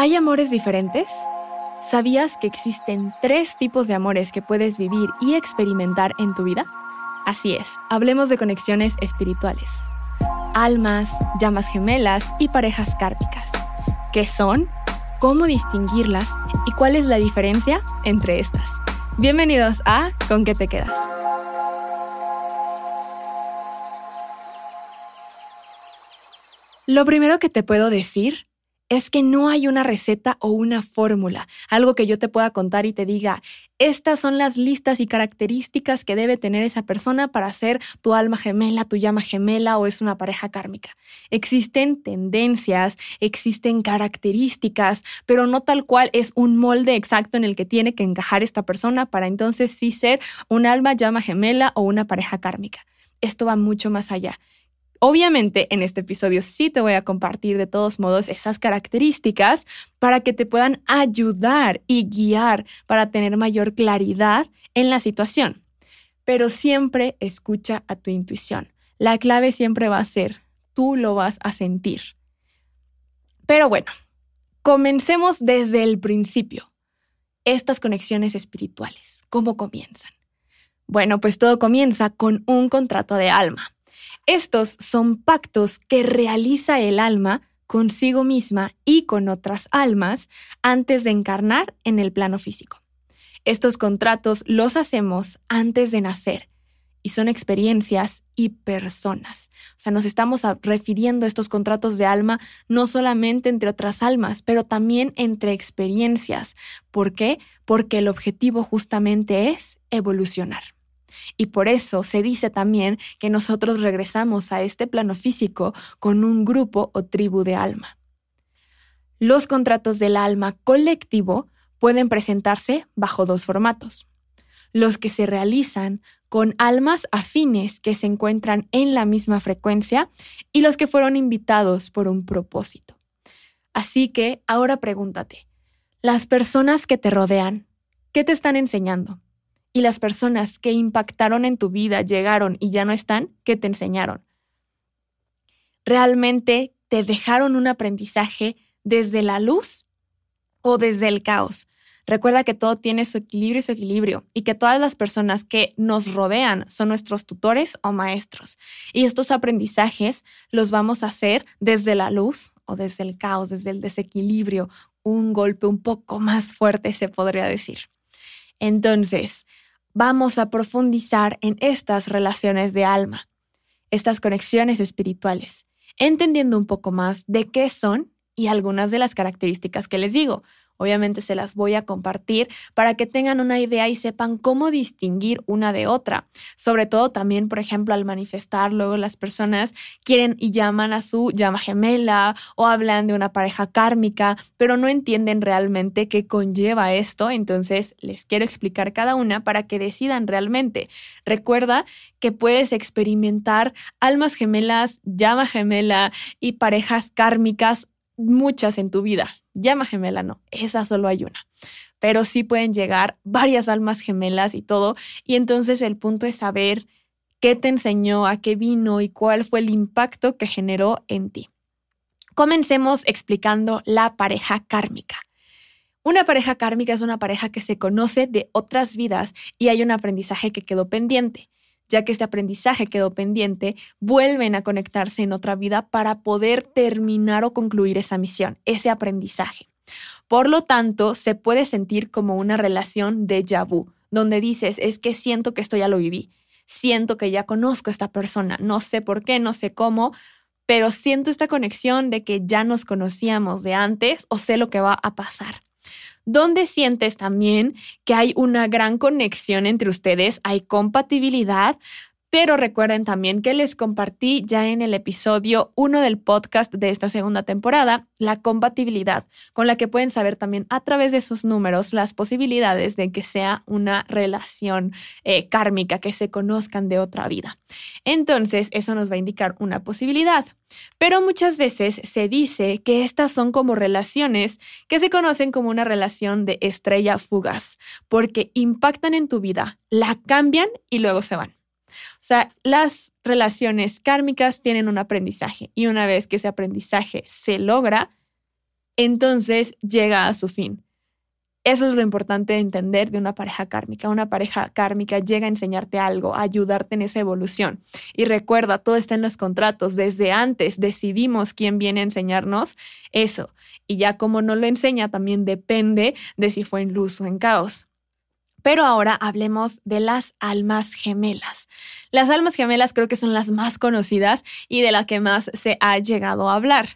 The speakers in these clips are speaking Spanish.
¿Hay amores diferentes? ¿Sabías que existen tres tipos de amores que puedes vivir y experimentar en tu vida? Así es, hablemos de conexiones espirituales. Almas, llamas gemelas y parejas kármicas. ¿Qué son? ¿Cómo distinguirlas? ¿Y cuál es la diferencia entre estas? Bienvenidos a ¿Con qué te quedas? Lo primero que te puedo decir es que no hay una receta o una fórmula, algo que yo te pueda contar y te diga, estas son las listas y características que debe tener esa persona para ser tu alma gemela, tu llama gemela o es una pareja kármica. Existen tendencias, existen características, pero no tal cual es un molde exacto en el que tiene que encajar esta persona para entonces sí ser un alma llama gemela o una pareja kármica. Esto va mucho más allá. Obviamente en este episodio sí te voy a compartir de todos modos esas características para que te puedan ayudar y guiar para tener mayor claridad en la situación. Pero siempre escucha a tu intuición. La clave siempre va a ser, tú lo vas a sentir. Pero bueno, comencemos desde el principio. Estas conexiones espirituales, ¿cómo comienzan? Bueno, pues todo comienza con un contrato de alma. Estos son pactos que realiza el alma consigo misma y con otras almas antes de encarnar en el plano físico. Estos contratos los hacemos antes de nacer y son experiencias y personas. O sea, nos estamos refiriendo a estos contratos de alma no solamente entre otras almas, pero también entre experiencias. ¿Por qué? Porque el objetivo justamente es evolucionar. Y por eso se dice también que nosotros regresamos a este plano físico con un grupo o tribu de alma. Los contratos del alma colectivo pueden presentarse bajo dos formatos. Los que se realizan con almas afines que se encuentran en la misma frecuencia y los que fueron invitados por un propósito. Así que ahora pregúntate, las personas que te rodean, ¿qué te están enseñando? Y las personas que impactaron en tu vida llegaron y ya no están, ¿qué te enseñaron? ¿Realmente te dejaron un aprendizaje desde la luz o desde el caos? Recuerda que todo tiene su equilibrio y su equilibrio y que todas las personas que nos rodean son nuestros tutores o maestros. Y estos aprendizajes los vamos a hacer desde la luz o desde el caos, desde el desequilibrio, un golpe un poco más fuerte se podría decir. Entonces, vamos a profundizar en estas relaciones de alma, estas conexiones espirituales, entendiendo un poco más de qué son y algunas de las características que les digo. Obviamente se las voy a compartir para que tengan una idea y sepan cómo distinguir una de otra. Sobre todo también, por ejemplo, al manifestar, luego las personas quieren y llaman a su llama gemela o hablan de una pareja kármica, pero no entienden realmente qué conlleva esto. Entonces, les quiero explicar cada una para que decidan realmente. Recuerda que puedes experimentar almas gemelas, llama gemela y parejas kármicas muchas en tu vida llama gemela no, esa solo hay una. Pero sí pueden llegar varias almas gemelas y todo. Y entonces el punto es saber qué te enseñó, a qué vino y cuál fue el impacto que generó en ti. Comencemos explicando la pareja kármica. Una pareja kármica es una pareja que se conoce de otras vidas y hay un aprendizaje que quedó pendiente ya que este aprendizaje quedó pendiente, vuelven a conectarse en otra vida para poder terminar o concluir esa misión, ese aprendizaje. Por lo tanto, se puede sentir como una relación de vu, donde dices, es que siento que esto ya lo viví, siento que ya conozco a esta persona, no sé por qué, no sé cómo, pero siento esta conexión de que ya nos conocíamos de antes o sé lo que va a pasar donde sientes también que hay una gran conexión entre ustedes, hay compatibilidad, pero recuerden también que les compartí ya en el episodio 1 del podcast de esta segunda temporada la compatibilidad, con la que pueden saber también a través de sus números las posibilidades de que sea una relación eh, kármica, que se conozcan de otra vida. Entonces, eso nos va a indicar una posibilidad. Pero muchas veces se dice que estas son como relaciones que se conocen como una relación de estrella fugaz, porque impactan en tu vida, la cambian y luego se van. O sea, las relaciones kármicas tienen un aprendizaje y una vez que ese aprendizaje se logra, entonces llega a su fin. Eso es lo importante de entender de una pareja kármica. Una pareja kármica llega a enseñarte algo, a ayudarte en esa evolución. Y recuerda, todo está en los contratos. Desde antes decidimos quién viene a enseñarnos eso. Y ya como no lo enseña, también depende de si fue en luz o en caos. Pero ahora hablemos de las almas gemelas. Las almas gemelas creo que son las más conocidas y de las que más se ha llegado a hablar.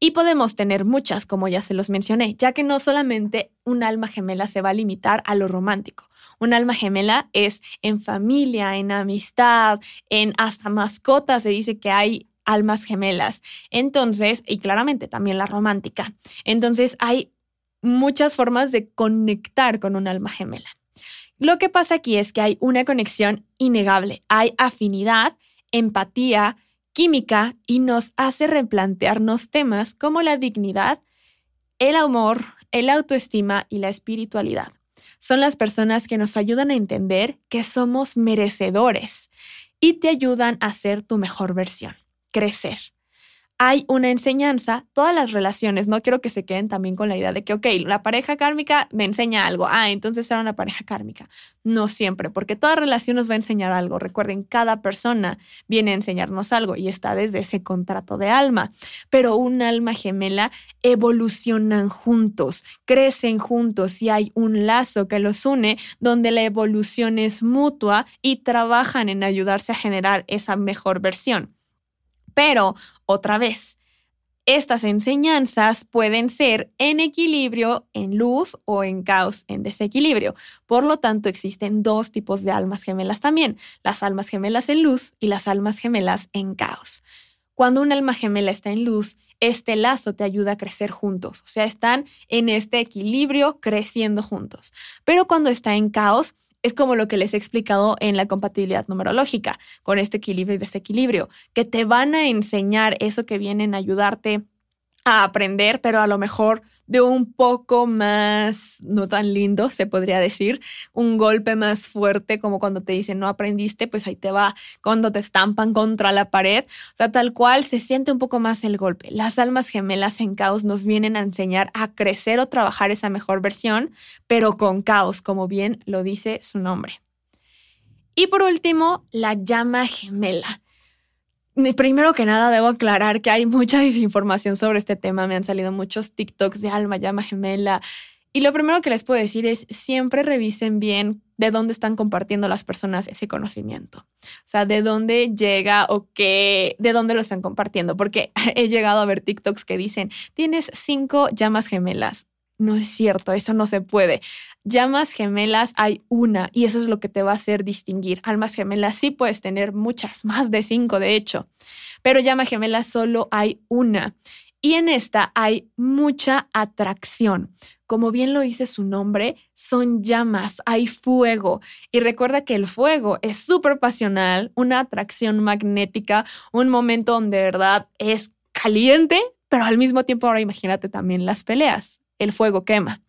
Y podemos tener muchas, como ya se los mencioné, ya que no solamente un alma gemela se va a limitar a lo romántico. Un alma gemela es en familia, en amistad, en hasta mascotas se dice que hay almas gemelas. Entonces, y claramente también la romántica. Entonces, hay muchas formas de conectar con un alma gemela. Lo que pasa aquí es que hay una conexión innegable, hay afinidad, empatía, química y nos hace replantearnos temas como la dignidad, el amor, el autoestima y la espiritualidad. Son las personas que nos ayudan a entender que somos merecedores y te ayudan a ser tu mejor versión, crecer hay una enseñanza, todas las relaciones, no quiero que se queden también con la idea de que, ok, la pareja kármica me enseña algo, ah, entonces era una pareja kármica. No siempre, porque toda relación nos va a enseñar algo. Recuerden, cada persona viene a enseñarnos algo y está desde ese contrato de alma, pero un alma gemela evolucionan juntos, crecen juntos y hay un lazo que los une donde la evolución es mutua y trabajan en ayudarse a generar esa mejor versión. Pero, otra vez, estas enseñanzas pueden ser en equilibrio, en luz o en caos, en desequilibrio. Por lo tanto, existen dos tipos de almas gemelas también, las almas gemelas en luz y las almas gemelas en caos. Cuando un alma gemela está en luz, este lazo te ayuda a crecer juntos, o sea, están en este equilibrio creciendo juntos. Pero cuando está en caos, es como lo que les he explicado en la compatibilidad numerológica, con este equilibrio y desequilibrio, que te van a enseñar eso que vienen a ayudarte a aprender, pero a lo mejor de un poco más, no tan lindo, se podría decir, un golpe más fuerte, como cuando te dicen no aprendiste, pues ahí te va, cuando te estampan contra la pared, o sea, tal cual se siente un poco más el golpe. Las almas gemelas en caos nos vienen a enseñar a crecer o trabajar esa mejor versión, pero con caos, como bien lo dice su nombre. Y por último, la llama gemela. Primero que nada, debo aclarar que hay mucha desinformación sobre este tema. Me han salido muchos TikToks de alma, llama gemela. Y lo primero que les puedo decir es siempre revisen bien de dónde están compartiendo las personas ese conocimiento. O sea, de dónde llega o qué, de dónde lo están compartiendo. Porque he llegado a ver TikToks que dicen, tienes cinco llamas gemelas. No es cierto, eso no se puede. Llamas gemelas hay una y eso es lo que te va a hacer distinguir. Almas gemelas sí puedes tener muchas, más de cinco de hecho, pero llama gemela solo hay una. Y en esta hay mucha atracción. Como bien lo dice su nombre, son llamas, hay fuego. Y recuerda que el fuego es súper pasional, una atracción magnética, un momento donde de verdad es caliente, pero al mismo tiempo ahora imagínate también las peleas el fuego quema.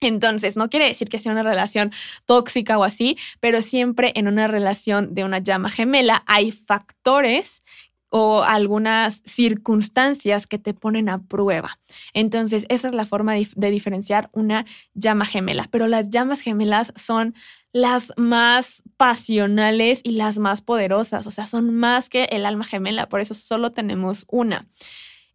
Entonces, no quiere decir que sea una relación tóxica o así, pero siempre en una relación de una llama gemela hay factores o algunas circunstancias que te ponen a prueba. Entonces, esa es la forma de, diferenciar una llama gemela. Pero las llamas gemelas son las más pasionales y las más poderosas, o sea, son más que el alma gemela, por eso solo tenemos una.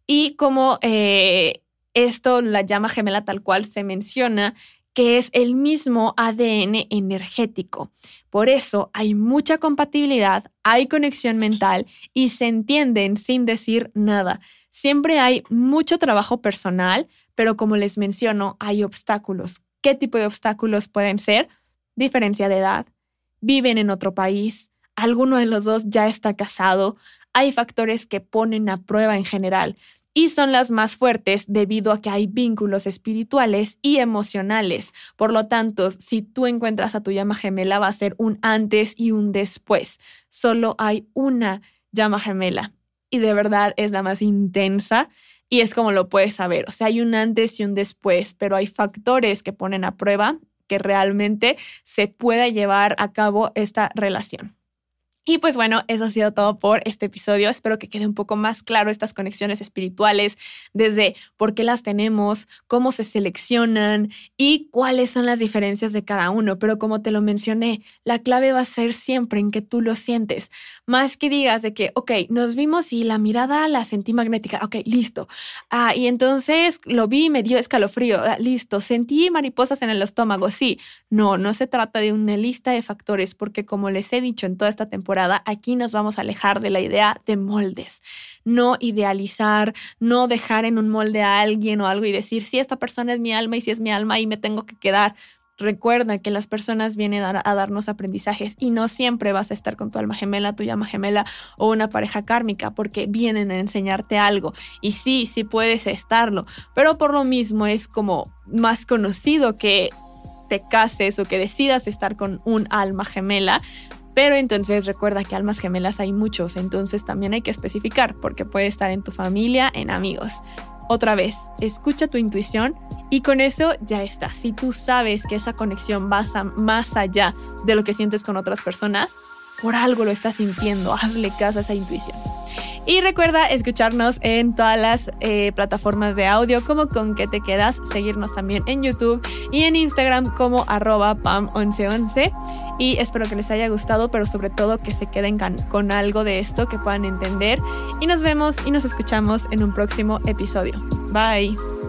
Y como eh, esto la llama gemela tal cual se menciona, que es el mismo ADN energético. Por eso hay mucha compatibilidad, hay conexión mental y se entienden sin decir nada. Siempre hay mucho trabajo personal, pero como les menciono, hay obstáculos. ¿Qué tipo de obstáculos pueden ser? Diferencia de edad, viven en otro país, alguno de los dos ya está casado, hay factores que ponen a prueba en general y son las más fuertes debido a que hay vínculos espirituales y emocionales. Por lo tanto, si tú encuentras a tu llama gemela, va a ser un antes y un después. Solo hay una llama gemela y de verdad es la más intensa y es como lo puedes saber. O sea, hay un antes y un después, pero hay factores que ponen a prueba que realmente se pueda llevar a cabo esta relación. Y pues bueno, eso ha sido todo por este episodio. Espero que quede un poco más claro estas conexiones espirituales, desde por qué las tenemos, cómo se seleccionan y cuáles son las diferencias de cada uno. Pero como te lo mencioné, la clave va a ser siempre en que tú lo sientes. Más que digas de que, ok, nos vimos y la mirada la sentí magnética. Ok, listo. Ah, y entonces lo vi y me dio escalofrío. Ah, listo. Sentí mariposas en el estómago. Sí. No, no se trata de una lista de factores porque como les he dicho en toda esta temporada, aquí nos vamos a alejar de la idea de moldes. No idealizar, no dejar en un molde a alguien o algo y decir, si esta persona es mi alma y si es mi alma y me tengo que quedar. Recuerda que las personas vienen a, darnos aprendizajes y no siempre vas a estar con tu alma gemela, tu llama gemela o una pareja kármica porque vienen a enseñarte algo. Y sí, sí puedes estarlo, pero por lo mismo es como más conocido que te cases o que decidas estar con un alma gemela pero entonces recuerda que almas gemelas hay muchos, entonces también hay que especificar porque puede estar en tu familia, en amigos. Otra vez, escucha tu intuición y con eso ya está. Si tú sabes que esa conexión va más allá de lo que sientes con otras personas, por algo lo estás sintiendo, hazle caso a esa intuición. Y recuerda escucharnos en todas las eh, plataformas de audio como con que te quedas, seguirnos también en YouTube y en Instagram como arroba pam1111. Y espero que les haya gustado, pero sobre todo que se queden con algo de esto, que puedan entender. Y nos vemos y nos escuchamos en un próximo episodio. Bye.